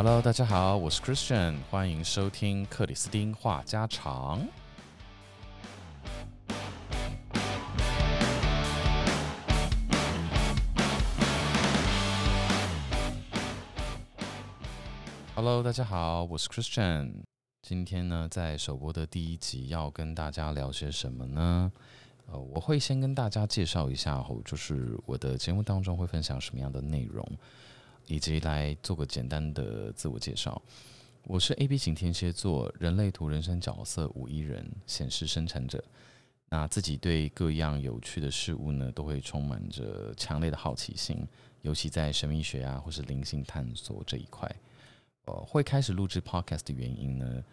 Hello，大家好，我是 Christian，欢迎收听克里斯汀话家常。Hello，大家好，我是 Christian。今天呢，在首播的第一集要跟大家聊些什么呢？呃，我会先跟大家介绍一下，就是我的节目当中会分享什么样的内容。以及来做个简单的自我介绍，我是 A B 型天蝎座，人类图人生角色五一人显示生产者。那自己对各样有趣的事物呢，都会充满着强烈的好奇心，尤其在神秘学啊或是灵性探索这一块。呃，会开始录制 Podcast 的原因呢，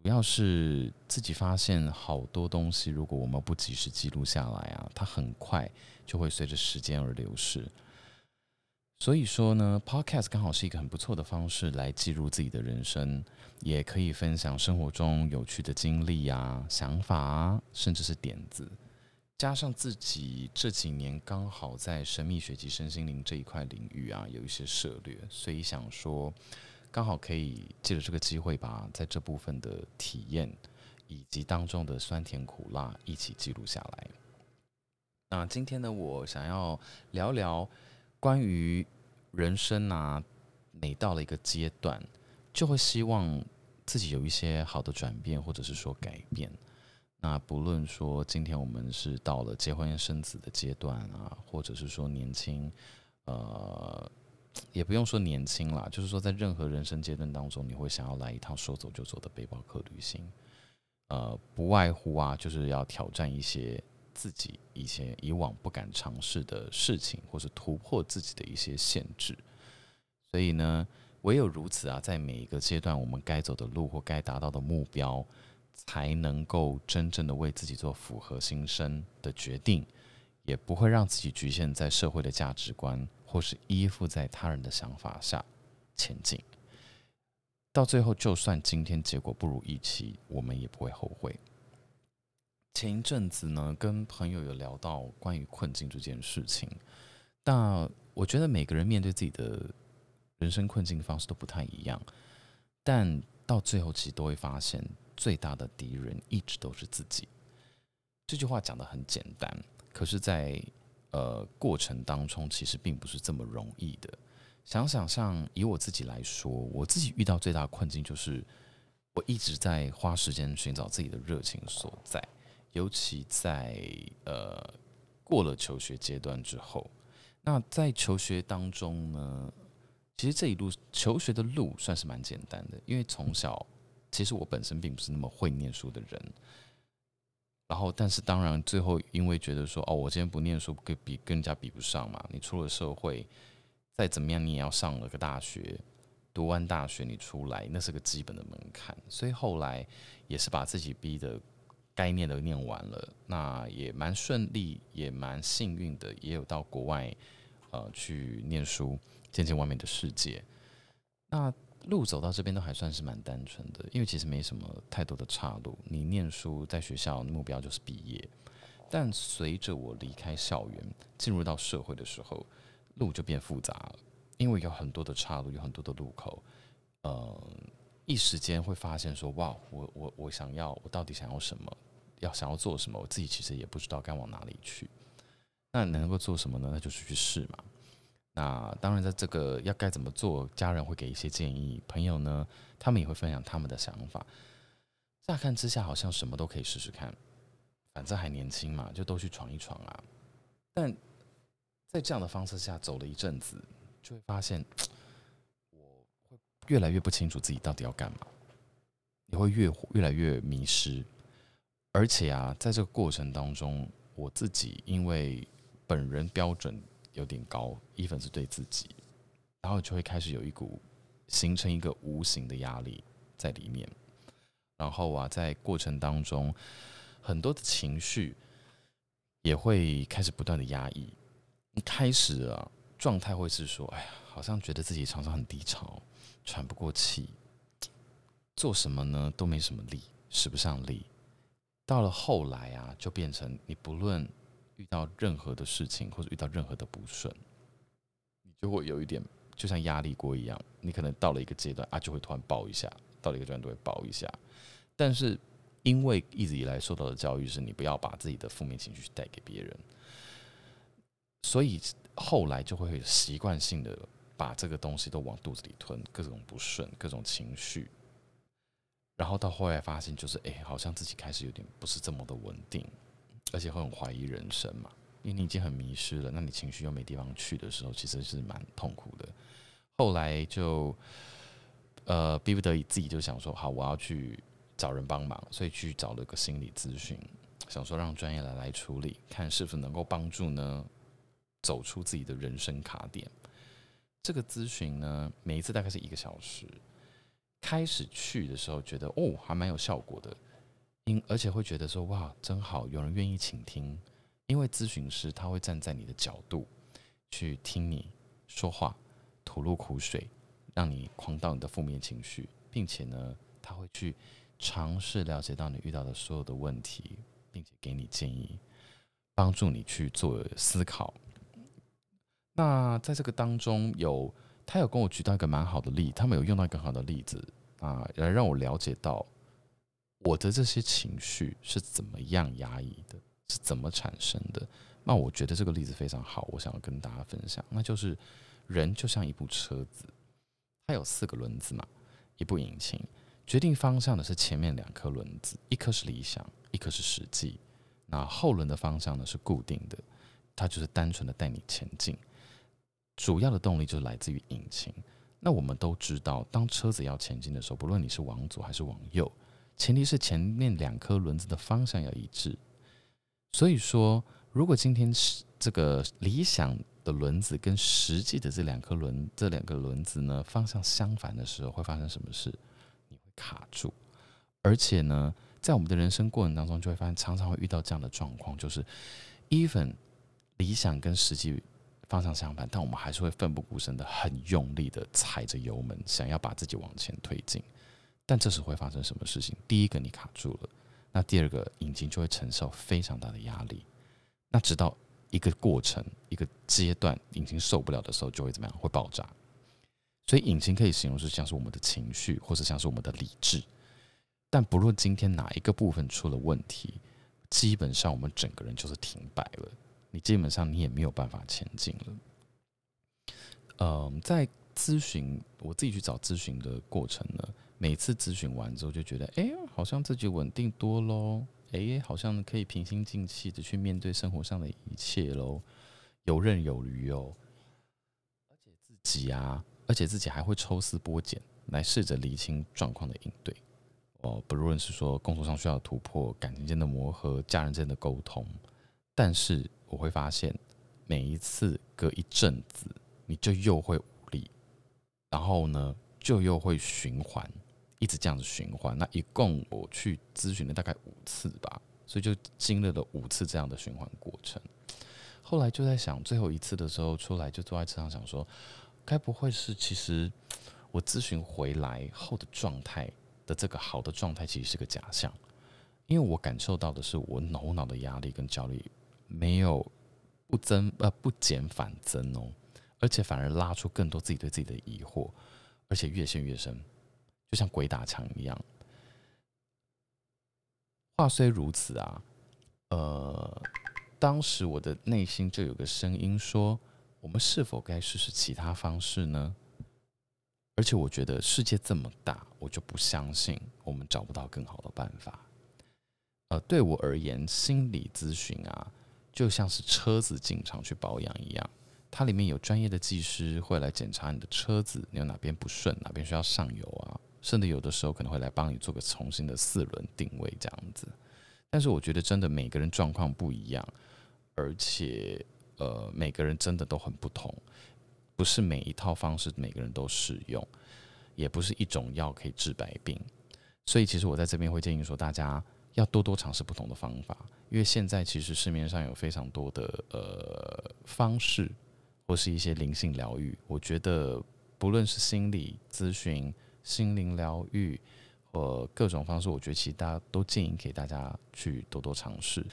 主要是自己发现好多东西，如果我们不及时记录下来啊，它很快就会随着时间而流逝。所以说呢，Podcast 刚好是一个很不错的方式来记录自己的人生，也可以分享生活中有趣的经历啊、想法啊，甚至是点子。加上自己这几年刚好在神秘学及身心灵这一块领域啊有一些涉略，所以想说刚好可以借着这个机会，把在这部分的体验以及当中的酸甜苦辣一起记录下来。那今天呢，我想要聊聊。关于人生啊，每到了一个阶段，就会希望自己有一些好的转变，或者是说改变。那不论说今天我们是到了结婚生子的阶段啊，或者是说年轻，呃，也不用说年轻啦，就是说在任何人生阶段当中，你会想要来一趟说走就走的背包客旅行，呃，不外乎啊，就是要挑战一些。自己以前以往不敢尝试的事情，或是突破自己的一些限制，所以呢，唯有如此啊，在每一个阶段，我们该走的路或该达到的目标，才能够真正的为自己做符合心声的决定，也不会让自己局限在社会的价值观，或是依附在他人的想法下前进。到最后，就算今天结果不如预期，我们也不会后悔。前一阵子呢，跟朋友有聊到关于困境这件事情。那我觉得每个人面对自己的人生困境的方式都不太一样，但到最后其实都会发现，最大的敌人一直都是自己。这句话讲的很简单，可是，在呃过程当中，其实并不是这么容易的。想想，像以我自己来说，我自己遇到最大的困境就是，我一直在花时间寻找自己的热情所在。尤其在呃过了求学阶段之后，那在求学当中呢，其实这一路求学的路算是蛮简单的，因为从小其实我本身并不是那么会念书的人，然后但是当然最后因为觉得说哦，我今天不念书跟比跟人家比不上嘛，你出了社会再怎么样你也要上了个大学，读完大学你出来那是个基本的门槛，所以后来也是把自己逼的。该念的念完了，那也蛮顺利，也蛮幸运的，也有到国外呃去念书，见见外面的世界。那路走到这边都还算是蛮单纯的，因为其实没什么太多的岔路。你念书在学校目标就是毕业，但随着我离开校园，进入到社会的时候，路就变复杂了，因为有很多的岔路，有很多的路口，呃，一时间会发现说，哇，我我我想要，我到底想要什么？要想要做什么，我自己其实也不知道该往哪里去。那能够做什么呢？那就是去试嘛。那当然，在这个要该怎么做，家人会给一些建议，朋友呢，他们也会分享他们的想法。乍看之下，好像什么都可以试试看，反正还年轻嘛，就都去闯一闯啊。但在这样的方式下走了一阵子，就会发现，我会越来越不清楚自己到底要干嘛，也会越越来越迷失。而且啊，在这个过程当中，我自己因为本人标准有点高，一粉是对自己，然后就会开始有一股形成一个无形的压力在里面。然后啊，在过程当中，很多的情绪也会开始不断的压抑。开始啊，状态会是说：“哎呀，好像觉得自己常常很低潮，喘不过气，做什么呢都没什么力，使不上力。”到了后来啊，就变成你不论遇到任何的事情或者遇到任何的不顺，你就会有一点就像压力锅一样，你可能到了一个阶段啊，就会突然爆一下，到了一个阶段都会爆一下。但是因为一直以来受到的教育是你不要把自己的负面情绪带给别人，所以后来就会习惯性的把这个东西都往肚子里吞，各种不顺，各种情绪。然后到后来发现，就是哎，好像自己开始有点不是这么的稳定，而且会很怀疑人生嘛。因为你已经很迷失了，那你情绪又没地方去的时候，其实是蛮痛苦的。后来就呃逼不得已，自己就想说，好，我要去找人帮忙，所以去找了个心理咨询，想说让专业的来处理，看是否能够帮助呢走出自己的人生卡点。这个咨询呢，每一次大概是一个小时。开始去的时候，觉得哦，还蛮有效果的，因而且会觉得说哇，真好，有人愿意倾听。因为咨询师他会站在你的角度去听你说话，吐露苦水，让你狂到你的负面情绪，并且呢，他会去尝试了解到你遇到的所有的问题，并且给你建议，帮助你去做思考。那在这个当中有。他有跟我举到一个蛮好的例，他们有用到一个很好的例子啊，来让我了解到我的这些情绪是怎么样压抑的，是怎么产生的。那我觉得这个例子非常好，我想要跟大家分享。那就是人就像一部车子，它有四个轮子嘛，一部引擎，决定方向的是前面两颗轮子，一颗是理想，一颗是实际。那后轮的方向呢是固定的，它就是单纯的带你前进。主要的动力就是来自于引擎。那我们都知道，当车子要前进的时候，不论你是往左还是往右，前提是前面两颗轮子的方向要一致。所以说，如果今天是这个理想的轮子跟实际的这两颗轮这两个轮子呢方向相反的时候，会发生什么事？你会卡住。而且呢，在我们的人生过程当中，就会发现常常会遇到这样的状况，就是 even 理想跟实际。方向相反，但我们还是会奋不顾身的、很用力的踩着油门，想要把自己往前推进。但这时会发生什么事情？第一个，你卡住了；那第二个，引擎就会承受非常大的压力。那直到一个过程、一个阶段，引擎受不了的时候，就会怎么样？会爆炸。所以，引擎可以形容是像是我们的情绪，或者像是我们的理智。但不论今天哪一个部分出了问题，基本上我们整个人就是停摆了。你基本上你也没有办法前进了。嗯，在咨询我自己去找咨询的过程呢，每次咨询完之后就觉得，哎，好像自己稳定多喽，哎，好像可以平心静气的去面对生活上的一切喽，游刃有余哦。而且自己啊，而且自己还会抽丝剥茧来试着理清状况的应对。哦，不论是说工作上需要突破、感情间的磨合、家人间的沟通，但是。我会发现，每一次隔一阵子，你就又会无力，然后呢，就又会循环，一直这样子循环。那一共我去咨询了大概五次吧，所以就经历了五次这样的循环过程。后来就在想，最后一次的时候出来，就坐在车上想说，该不会是其实我咨询回来后的状态的这个好的状态，其实是个假象，因为我感受到的是我头脑的压力跟焦虑。没有不增呃不减反增哦，而且反而拉出更多自己对自己的疑惑，而且越陷越深，就像鬼打墙一样。话虽如此啊，呃，当时我的内心就有个声音说：我们是否该试试其他方式呢？而且我觉得世界这么大，我就不相信我们找不到更好的办法。呃，对我而言，心理咨询啊。就像是车子进厂去保养一样，它里面有专业的技师会来检查你的车子，你有哪边不顺，哪边需要上油啊，甚至有的时候可能会来帮你做个重新的四轮定位这样子。但是我觉得真的每个人状况不一样，而且呃每个人真的都很不同，不是每一套方式每个人都适用，也不是一种药可以治百病。所以其实我在这边会建议说，大家要多多尝试不同的方法。因为现在其实市面上有非常多的呃方式，或是一些灵性疗愈。我觉得不论是心理咨询、心灵疗愈，或各种方式，我觉得其实大家都建议给大家去多多尝试。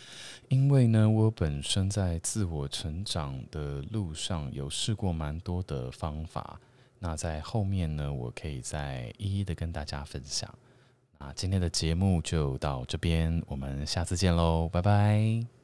因为呢，我本身在自我成长的路上有试过蛮多的方法，那在后面呢，我可以再一一的跟大家分享。那今天的节目就到这边，我们下次见喽，拜拜。